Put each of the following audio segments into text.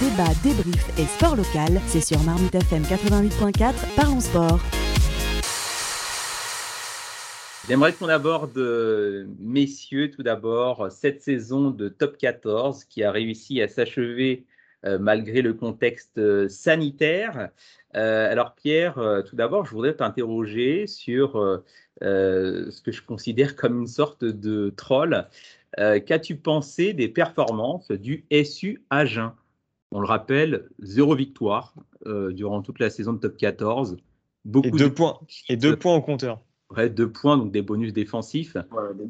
débat, débrief et sport local, c'est sur Marmite FM 88.4, parlons sport. J'aimerais qu'on aborde, euh, messieurs, tout d'abord, cette saison de Top 14 qui a réussi à s'achever euh, malgré le contexte euh, sanitaire. alors Pierre, tout d'abord, je voudrais t'interroger sur ce que je considère comme une sorte de troll. Qu'as-tu pensé des performances du SU Agen? On le rappelle, zéro victoire durant toute la saison de Top 14. Beaucoup et deux, points, et deux points au compteur deux points, donc des bonus défensifs.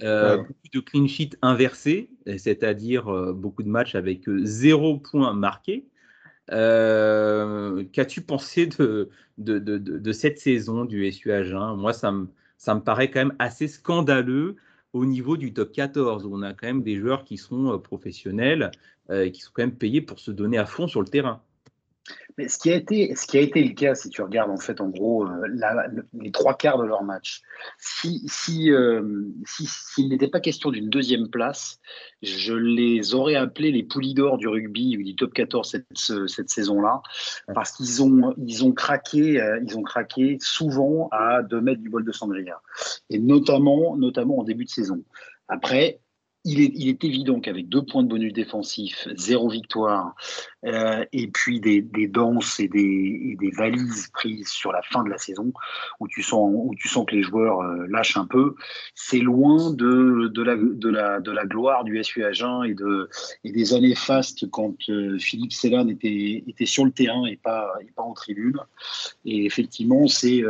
Euh, beaucoup de clean sheet inversés, c'est-à-dire euh, beaucoup de matchs avec euh, zéro point marqué. Qu'as-tu pensé de, de, de, cette saison du SU Agen Moi, ça me, ça me paraît quand même assez scandaleux au niveau du top 14, où on a quand même des joueurs qui sont professionnels, et qui sont quand même payés pour se donner à fond sur le terrain. Mais ce qui, a été, ce qui a été le cas, si tu regardes en fait en gros euh, les trois quarts de leur match, si s'il euh, si, si, n'était pas question d'une deuxième place, je les aurais appelés les poulies d'or du rugby ou du top 14 cette, cette saison-là, parce qu'ils ont, ils ont craqué, euh, ils ont craqué souvent à 2 mètres du bol de Sangria, et notamment, notamment en début de saison. Après, il est, évident qu'avec deux points de bonus défensif, zéro victoire, euh, et puis des, danses et des, valises prises sur la fin de la saison, où tu sens, où tu sens que les joueurs euh, lâchent un peu, c'est loin de, la, gloire du SU Agen et, de, et des années fastes quand euh, Philippe Célan était, était sur le terrain et pas, et pas en tribune. Et effectivement, c'est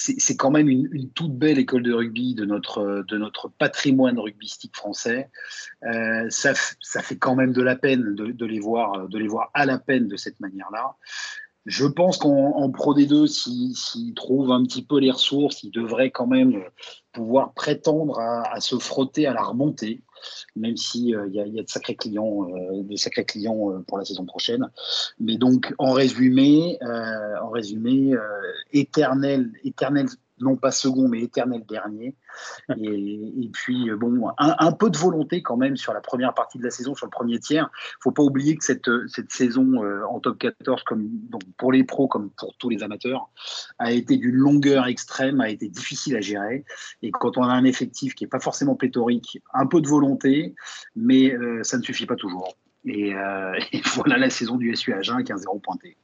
c'est quand même une, toute belle école de rugby de notre, de notre patrimoine rugbystique français. Euh, ça, ça, fait quand même de la peine de, de, les voir, de les voir à la peine de cette manière-là. Je pense qu'en Pro D2, s'ils trouvent un petit peu les ressources, ils devraient quand même pouvoir prétendre à, se frotter à la remontée, même s'il euh, y, a de sacrés clients, euh, de sacrés clients euh, pour la saison prochaine. Mais donc, en résumé, en résumé, éternel, éternel non pas second, mais éternel dernier. Et, puis, euh, bon, un, peu de volonté quand même sur la première partie de la saison, sur le premier tiers. Il faut pas oublier que cette, cette saison euh, en top 14, comme, donc pour les pros comme pour tous les amateurs, a été d'une longueur extrême, a été difficile à gérer. Et quand on a un effectif qui n'est pas forcément pléthorique, un peu de volonté, mais euh, ça ne suffit pas toujours. Et, voilà la saison du SU Agen qui a un zéro pointé.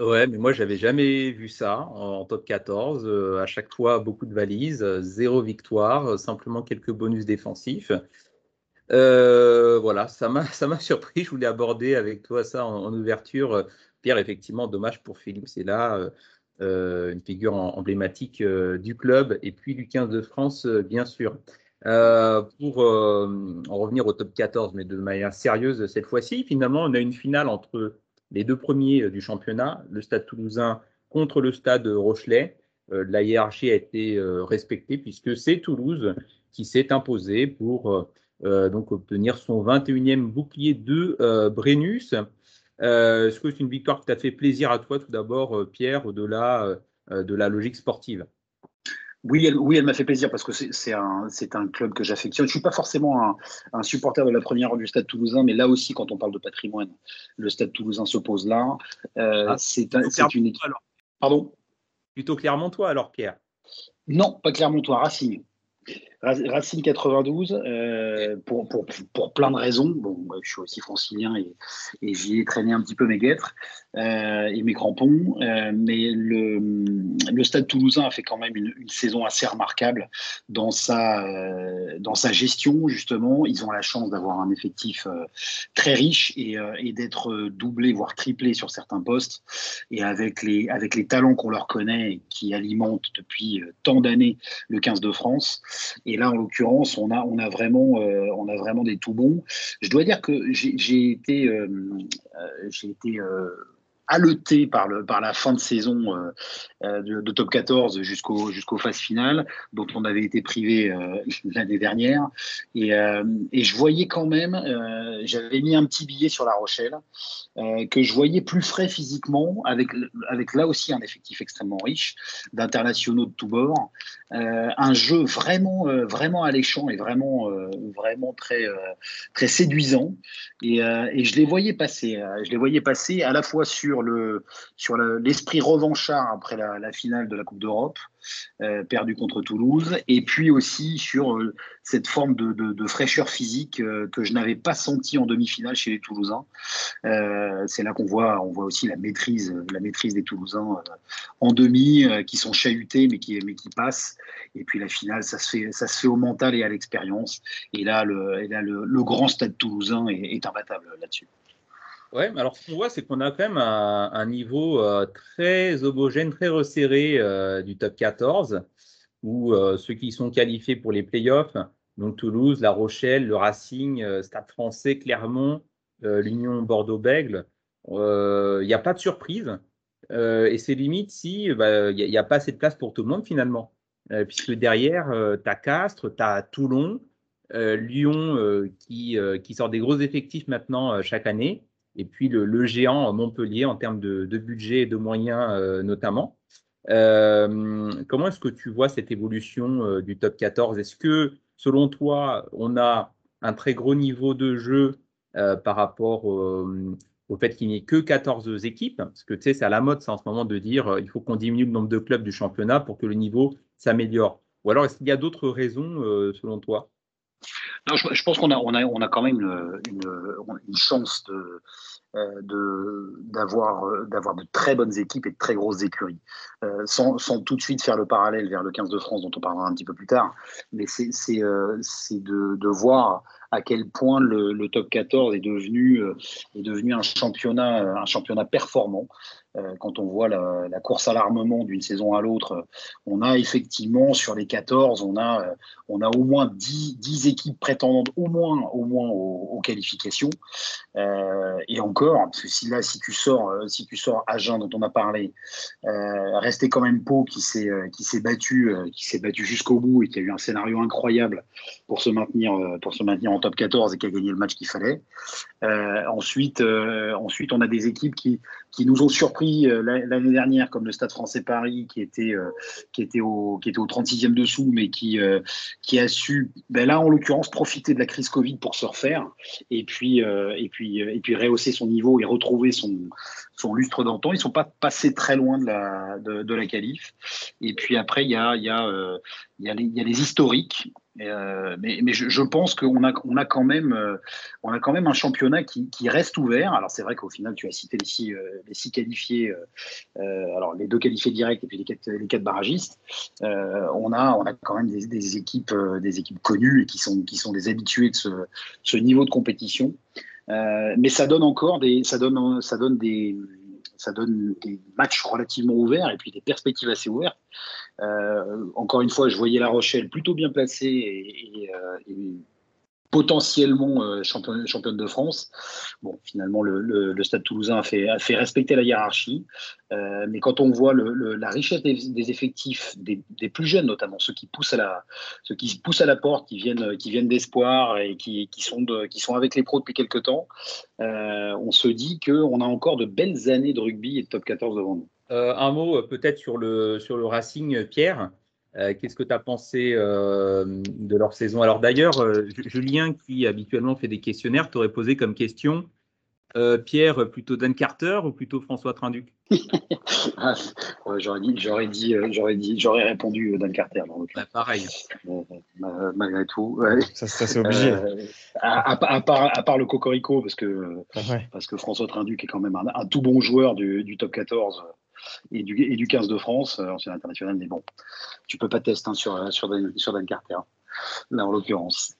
Ouais, mais moi, j'avais jamais vu ça en, top 14. Euh, à chaque fois, beaucoup de valises, euh, zéro victoire, euh, simplement quelques bonus défensifs. voilà, ça m'a, surpris. Je voulais aborder avec toi ça en, ouverture. Pierre, effectivement, dommage pour Philippe, c'est là une figure emblématique du club et puis du 15 de France, bien sûr. pour en revenir au top 14, mais de manière sérieuse cette fois-ci, finalement, on a une finale entre les deux premiers euh, du championnat, le Stade toulousain contre le Stade Rochelet. Euh, la hiérarchie a été euh, respectée puisque c'est Toulouse qui s'est imposé pour donc obtenir son 21e bouclier de Brennus. Est-ce que c'est une victoire qui t'a fait plaisir à toi tout d'abord, Pierre, au-delà de la logique sportive? Oui, elle, oui, elle m'a fait plaisir parce que c'est un, un, club que j'affectionne. Je ne suis pas forcément un, supporter de la première heure du Stade toulousain, mais là aussi, quand on parle de patrimoine, le Stade toulousain se pose là. Euh, ah, c'est une équipe. Pardon? Plutôt clairement toi alors, Pierre? Non, pas clairement toi, Racing. Racing 92, euh, pour, pour, pour, plein de raisons. Bon, je suis aussi francilien et, et j'y ai traîné un petit peu mes guêtres euh, et mes crampons. Euh, mais le, le, Stade toulousain a fait quand même une, saison assez remarquable dans sa, dans sa gestion, justement. Ils ont la chance d'avoir un effectif très riche et, et d'être doublé, voire triplé sur certains postes. Et avec les, avec les talents qu'on leur connaît et qui alimentent depuis tant d'années le 15 de France. Là, en l'occurrence, on a, vraiment, euh, on a vraiment des tout bons. Je dois dire que j'ai été, euh, euh, j'ai été haleté par, le, par la fin de saison euh, euh, de, top 14 jusqu'au jusqu'aux phases finales, dont on avait été privé euh, l'année dernière. Et, et, je voyais quand même, j'avais mis un petit billet sur La Rochelle, que je voyais plus frais physiquement, avec, avec là aussi un effectif extrêmement riche, d'internationaux de tous bords, un jeu vraiment, vraiment alléchant et vraiment, vraiment très, très séduisant. Et, et je les voyais passer, je les voyais passer à la fois sur sur le sur l'esprit revanchard après la, finale de la Coupe d'Europe, euh, perdue contre Toulouse, et puis aussi sur euh, cette forme de, fraîcheur physique euh, que je n'avais pas senti en demi-finale chez les Toulousains. C'est là qu'on voit on voit aussi la maîtrise la maîtrise des Toulousains en demi qui sont chahutés mais qui mais qui passent. Et puis la finale ça se fait ça se fait au mental et à l'expérience. Et là le et là, le, grand stade toulousain est, est imbattable là-dessus. Ouais, alors ce qu'on voit, c'est qu'on a quand même un, niveau euh, très homogène, très resserré euh, du top 14, où euh, ceux qui sont qualifiés pour les playoffs, donc Toulouse, La Rochelle, le Racing, Stade français, Clermont, l'Union Bordeaux-Bègle, il n'y a pas de surprise. et c'est limite si bah, il n'y a, pas assez de place pour tout le monde finalement. puisque derrière, tu as Castres, tu as Toulon, Lyon qui, qui sort des gros effectifs maintenant chaque année et puis le, géant Montpellier en termes de, budget et de moyens euh, notamment. Euh, comment est-ce que tu vois cette évolution euh, du top 14 Est-ce que, selon toi, on a un très gros niveau de jeu par rapport au fait qu'il n'y ait que 14 équipes? Parce que tu sais, c'est à la mode ça, en ce moment de dire il faut qu'on diminue le nombre de clubs du championnat pour que le niveau s'améliore. Ou alors, est-ce qu'il y a d'autres raisons, selon toi? Non, je, pense qu'on a, on a, on a quand même une, une, chance de, euh, de, d'avoir, euh, d'avoir de très bonnes équipes et de très grosses écuries. Euh, sans, sans, tout de suite faire le parallèle vers le 15 de France, dont on parlera un petit peu plus tard, mais c'est, c'est, c'est de, de, voir à quel point le, le top 14 est devenu, est devenu un, championnat, un championnat performant. Euh, quand on voit la, course à l'armement d'une saison à l'autre, on a effectivement sur les 14, on a, euh, on a au moins 10, 10 équipes prétendantes au moins, au moins aux, qualifications. Euh, et encore, parce que si là, si tu sors, si tu sors Agen dont on a parlé, rester quand même Pau qui s'est qui s'est battu, qui s'est battu jusqu'au bout et qui a eu un scénario incroyable pour se maintenir pour se maintenir en top 14 et qui a gagné le match qu'il fallait. ensuite, ensuite, on a des équipes qui qui nous ont surpris euh, l'année dernière, comme le Stade français Paris, qui était, euh, qui était, au, qui était au 36e dessous, mais qui, euh, qui a su, ben là en l'occurrence, profiter de la crise Covid pour se refaire, et puis, rehausser son niveau et retrouver son, lustre d'antan. Ils ne sont pas passés très loin de la, de, la qualif. Et puis après, il y a, y a les historiques euh, mais, mais je, je, pense qu'on a, on a, quand même, euh, on a quand même un championnat qui, qui reste ouvert. Alors c'est vrai qu'au final, tu as cité les six, euh, les six qualifiés, euh, alors les deux qualifiés directs et puis les quatre, les quatre barragistes. on, a, on a quand même des, des, équipes, des équipes connues et qui sont, qui sont des habitués de ce, ce niveau de compétition. mais ça donne encore des, ça donne, ça donne des, ça donne des matchs relativement ouverts et puis des perspectives assez ouvertes. Euh, encore une fois, je voyais La Rochelle plutôt bien placée et, euh, potentiellement euh, championne, de France. Bon, finalement, le, Stade toulousain a fait, respecter la hiérarchie. mais quand on voit la richesse des, effectifs, des, plus jeunes notamment, ceux qui poussent à la, ceux qui poussent à la porte, qui viennent, qui viennent d'espoir et qui, sont avec les pros depuis quelques temps, on se dit qu'on a encore de belles années de rugby et de top 14 devant nous. Euh, un mot euh, peut-être sur le Racing, Pierre? Euh, qu'est-ce que tu as pensé de leur saison? Alors d'ailleurs, Julien, qui habituellement fait des questionnaires, t'aurait posé comme question Pierre, plutôt Dan Carter ou plutôt François Trinduc? Ah, J'aurais dit, j'aurais dit, j'aurais dit, j'aurais répondu Dan Carter. Bah, pareil. malgré tout. Ça, c'est obligé. À, part, à, part, le cocorico, parce que, parce que François Trinduc est quand même un, tout bon joueur du, du top 14 et du, et du 15 de France, euh, ancien international, mais bon, tu peux pas tester hein, sur, sur, Dan, sur Dan Carter là en l'occurrence.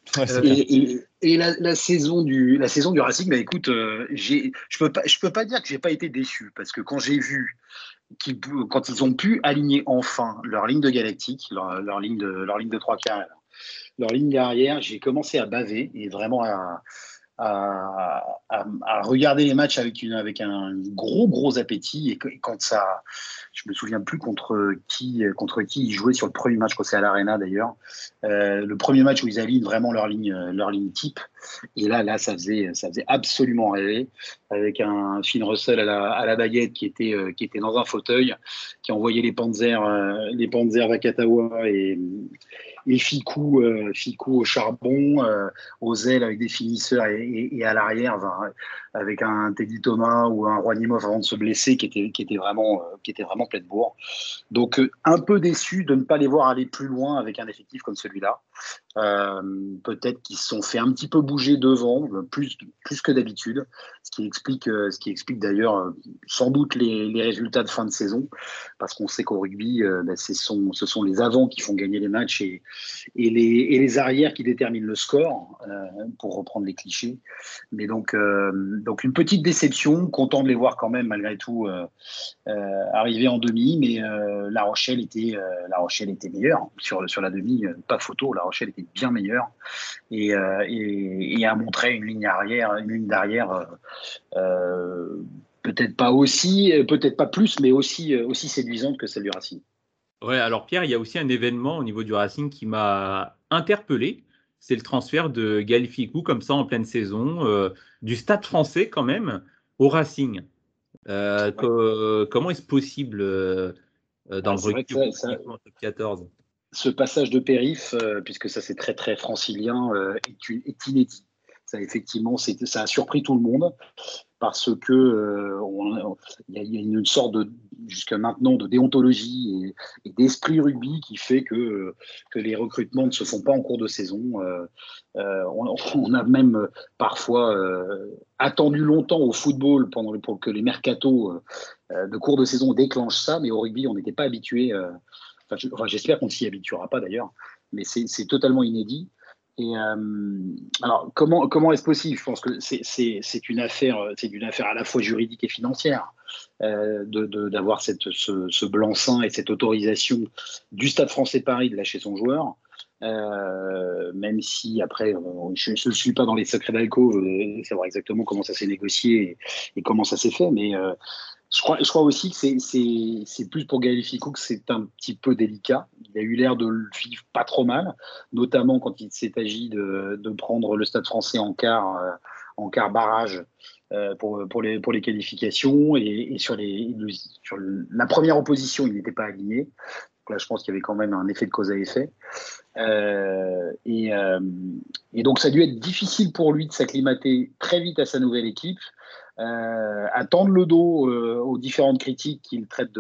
et, la, saison du, la saison du Racing, bah, écoute, euh, je peux pas, je peux pas dire que j'ai pas été déçu parce que quand j'ai vu quand ils ont pu aligner enfin leur ligne de galactique, leur, leur ligne de leur ligne de trois quarts, leur ligne derrière, j'ai commencé à baver et vraiment à, à, regarder les matchs avec un gros, gros appétit. Et, quand ça, je me souviens plus contre qui, contre qui ils jouaient sur le premier match, quand c'est à l'Arena d'ailleurs. Euh, le premier match où ils alignent vraiment leur ligne, leur ligne type. Et là, ça faisait, absolument rêver avec un Finn Russell à la, baguette qui était, euh, qui était dans un fauteuil, qui envoyait les Panzers, euh, les Panzers Vakatawa et, et Ficou, euh, Ficou au charbon, aux ailes avec des finisseurs et, à l'arrière avec un Teddy Thomas ou un Rouanimov avant de se blesser qui était vraiment plein de bourre. Donc un peu déçu de ne pas les voir aller plus loin avec un effectif comme celui-là. Euh, peut-être qu'ils se sont fait un petit peu bouger devant, plus, plus que d'habitude, ce qui explique, euh, ce explique d'ailleurs euh, sans doute les, résultats de fin de saison, parce qu'on sait qu'au rugby, ben, ce, sont, ce sont les avants qui font gagner les matchs et, et, les, et les arrières qui déterminent le score, pour reprendre les clichés. Mais donc, donc une petite déception, content de les voir quand même malgré tout arriver en demi, mais La Rochelle était, La Rochelle était meilleure sur, sur la demi, pas photo. La Rochelle était bien meilleure et, euh, et, a montré une ligne arrière, une ligne d'arrière euh, euh, peut-être pas aussi, peut-être pas plus, mais aussi, aussi séduisante que celle du Racing. Ouais, alors Pierre, il y a aussi un événement au niveau du Racing qui m'a interpellé. C'est le transfert de Galificou comme ça en pleine saison, du Stade français quand même, au Racing. comment est-ce possible dans le rugby 14 ce passage de périph, euh, puisque ça c'est très très francilien, euh, est, inédit. Ça effectivement, ça a surpris tout le monde parce que euh, il y, a une sorte de jusqu'à maintenant de déontologie et, d'esprit rugby qui fait que, que les recrutements ne se font pas en cours de saison. On, a même parfois attendu longtemps au football pendant pour que les mercatos de cours de saison déclenchent ça, mais au rugby on n'était pas habitué j'espère qu'on ne s'y habituera pas d'ailleurs, mais c'est totalement inédit. Et euh, alors, comment, comment est-ce possible? Je pense que c'est une affaire, c'est une affaire à la fois juridique et financière euh, d'avoir ce, ce blanc-seing et cette autorisation du Stade Français Paris de lâcher son joueur. Euh, même si après, je ne suis pas dans les secrets d'alcôve, savoir exactement comment ça s'est négocié et, comment ça s'est fait, mais je crois, aussi que c'est plus pour Gaël que c'est un petit peu délicat. Il a eu l'air de le vivre pas trop mal, notamment quand il s'est agi de, prendre le Stade français en quart, euh, en barrage euh, pour, les, qualifications. Et, sur, la première opposition, il n'était pas aligné. Donc là, je pense qu'il y avait quand même un effet de cause à effet. Et, euh, et, donc, ça a dû être difficile pour lui de s'acclimater très vite à sa nouvelle équipe euh, à tendre le dos euh, aux différentes critiques qu'il traite,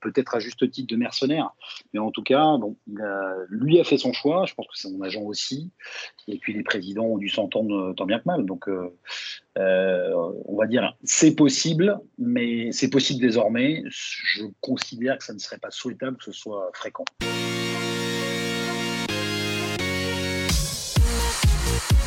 peut-être à juste titre de mercenaires. Mais en tout cas, bon, lui a fait son choix, je pense que c'est mon agent aussi. Et puis les présidents ont dû s'entendre tant bien que mal. Donc, euh, on va dire, c'est possible, mais c'est possible désormais. Je considère que ça ne serait pas souhaitable que ce soit fréquent.